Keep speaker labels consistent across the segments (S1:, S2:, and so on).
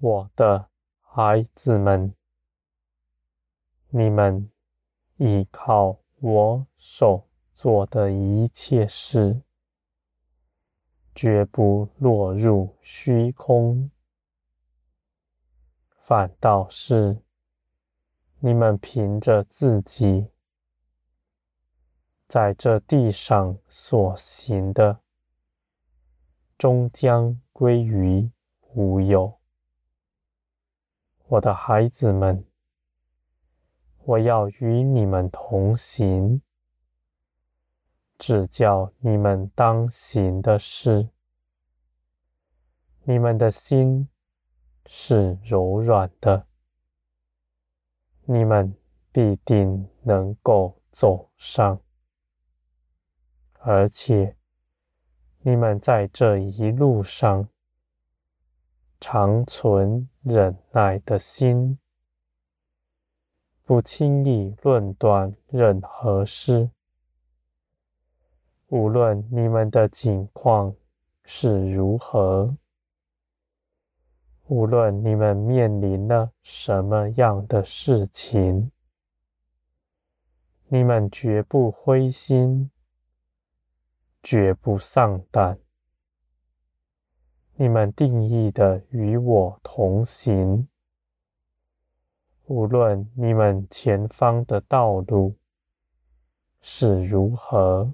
S1: 我的孩子们，你们依靠我手做的一切事，绝不落入虚空，反倒是你们凭着自己在这地上所行的，终将归于无有。我的孩子们，我要与你们同行，指教你们当行的事。你们的心是柔软的，你们必定能够走上，而且。你们在这一路上常存忍耐的心，不轻易论断任何事。无论你们的境况是如何，无论你们面临了什么样的事情，你们绝不灰心。绝不丧胆。你们定义的与我同行，无论你们前方的道路是如何，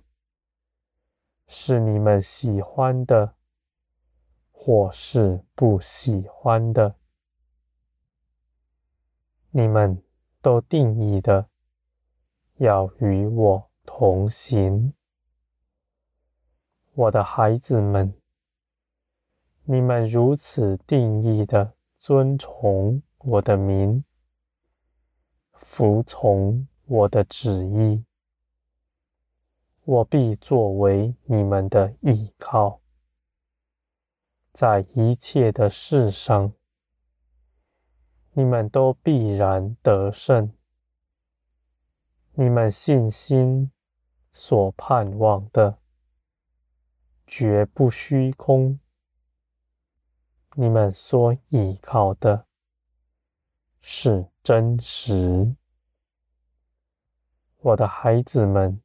S1: 是你们喜欢的，或是不喜欢的，你们都定义的要与我同行。我的孩子们，你们如此定义的遵从我的名，服从我的旨意，我必作为你们的依靠，在一切的事上，你们都必然得胜。你们信心所盼望的。绝不虚空。你们所依靠的是真实，我的孩子们。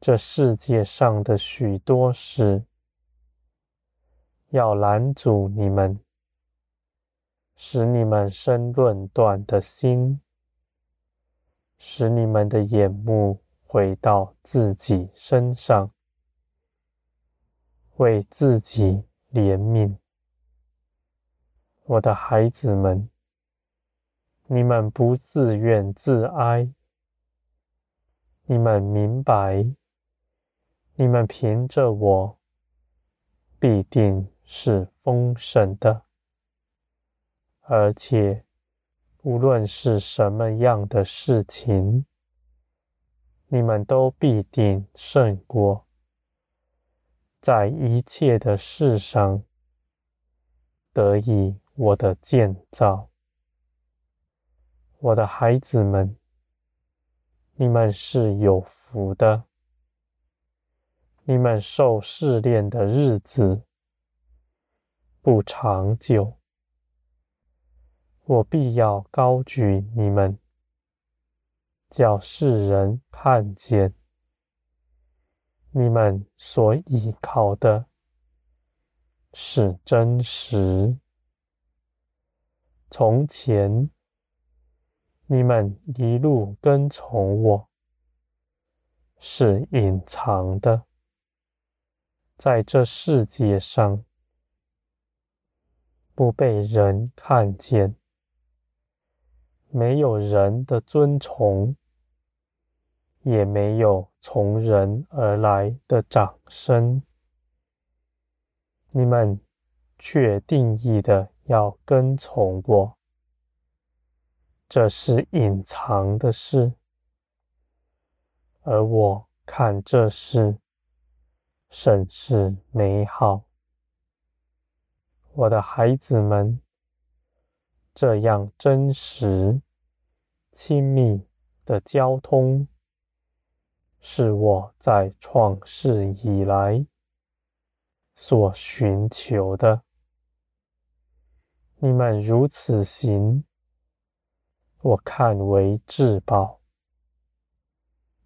S1: 这世界上的许多事，要拦阻你们，使你们生论断的心，使你们的眼目回到自己身上。为自己怜悯，我的孩子们，你们不自怨自哀，你们明白，你们凭着我，必定是丰盛的，而且无论是什么样的事情，你们都必定胜过。在一切的事上得以我的建造，我的孩子们，你们是有福的。你们受试炼的日子不长久，我必要高举你们，叫世人看见。你们所依靠的是真实。从前，你们一路跟从我，是隐藏的，在这世界上不被人看见，没有人的尊崇。也没有从人而来的掌声，你们确定义的要跟从我，这是隐藏的事，而我看这事甚是美好。我的孩子们，这样真实、亲密的交通。是我在创世以来所寻求的。你们如此行，我看为至宝。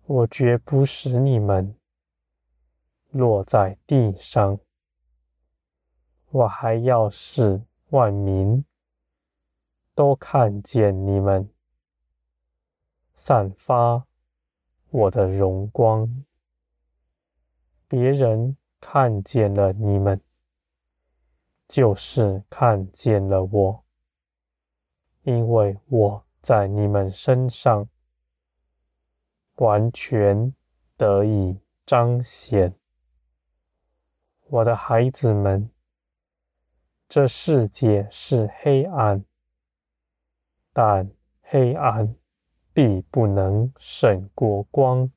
S1: 我绝不使你们落在地上，我还要使万民都看见你们散发我的荣光。别人看见了你们。就是看见了我，因为我在你们身上完全得以彰显。我的孩子们，这世界是黑暗，但黑暗必不能胜过光，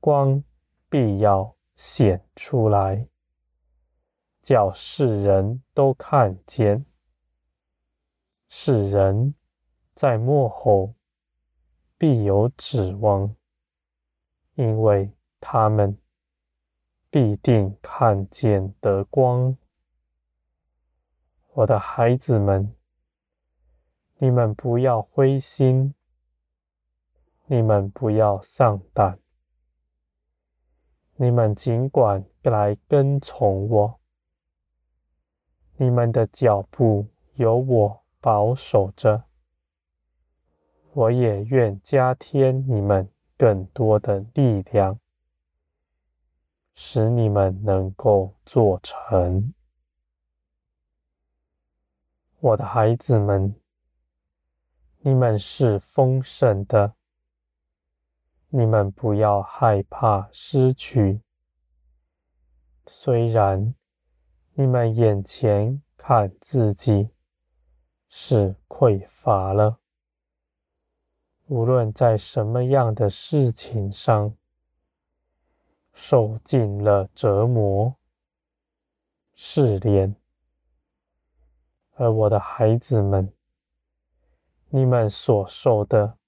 S1: 光必要显出来。叫世人都看见，世人在末后必有指望，因为他们必定看见得光。我的孩子们，你们不要灰心，你们不要丧胆，你们尽管来跟从我。你们的脚步有我保守着，我也愿加添你们更多的力量，使你们能够做成。我的孩子们，你们是丰盛的，你们不要害怕失去，虽然。你们眼前看自己是匮乏了，无论在什么样的事情上受尽了折磨、试炼，而我的孩子们，你们所受的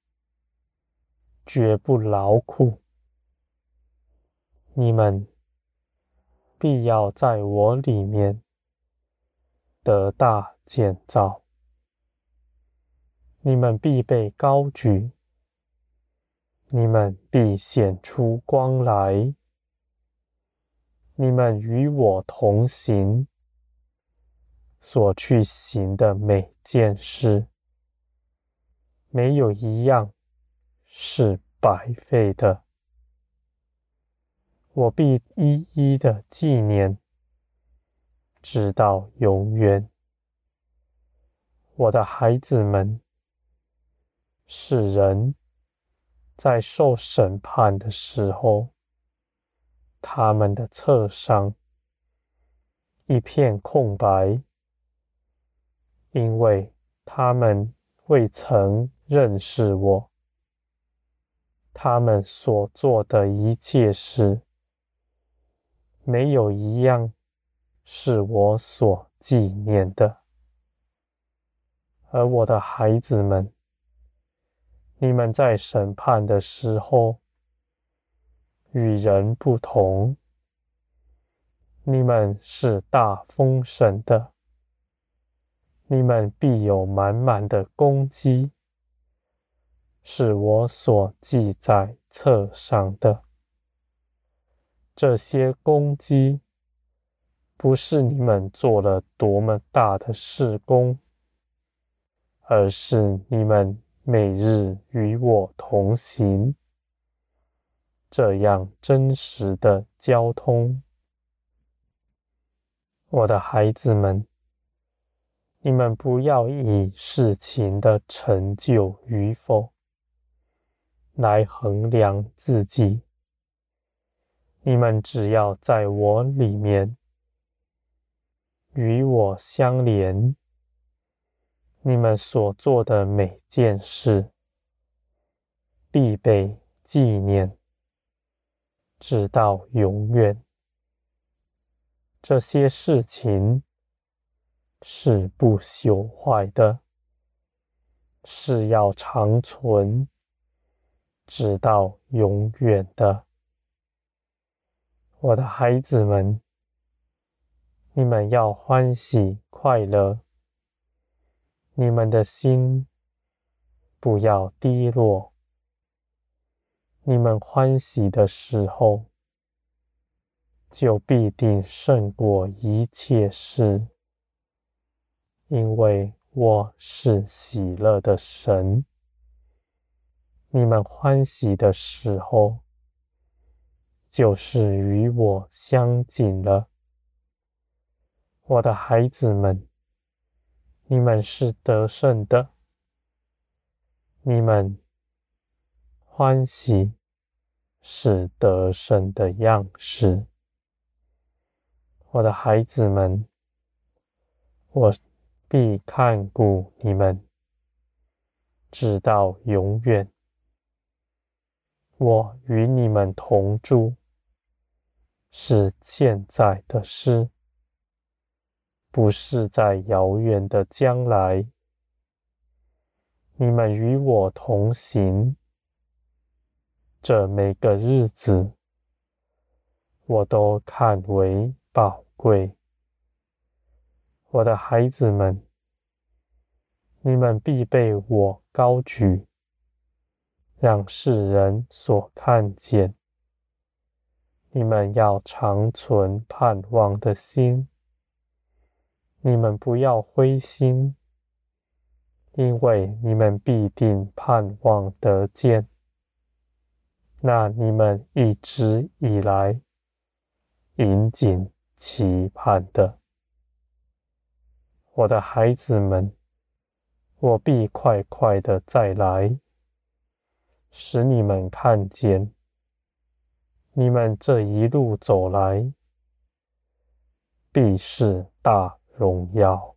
S1: 绝不劳苦，你们。必要在我里面得大建造，你们必被高举，你们必显出光来，你们与我同行，所去行的每件事，没有一样是白费的。我必一一的纪念，直到永远。我的孩子们，是人在受审判的时候，他们的侧上一片空白，因为他们未曾认识我，他们所做的一切事。没有一样是我所纪念的，而我的孩子们，你们在审判的时候与人不同，你们是大丰盛的，你们必有满满的功绩，是我所记在册上的。这些功绩，不是你们做了多么大的事功，而是你们每日与我同行，这样真实的交通。我的孩子们，你们不要以事情的成就与否来衡量自己。你们只要在我里面与我相连，你们所做的每件事必被纪念，直到永远。这些事情是不朽坏的，是要长存，直到永远的。我的孩子们，你们要欢喜快乐，你们的心不要低落。你们欢喜的时候，就必定胜过一切事，因为我是喜乐的神。你们欢喜的时候，就是与我相近了。我的孩子们，你们是得胜的。你们欢喜是得胜的样式。我的孩子们，我必看顾你们，直到永远。我与你们同住，是现在的事。不是在遥远的将来，你们与我同行，这每个日子，我都看为宝贵。我的孩子们，你们必被我高举，让世人所看见。你们要常存盼望的心。你们不要灰心，因为你们必定盼望得见，那你们一直以来殷谨期盼的。我的孩子们，我必快快的再来，使你们看见，你们这一路走来，必是大荣耀。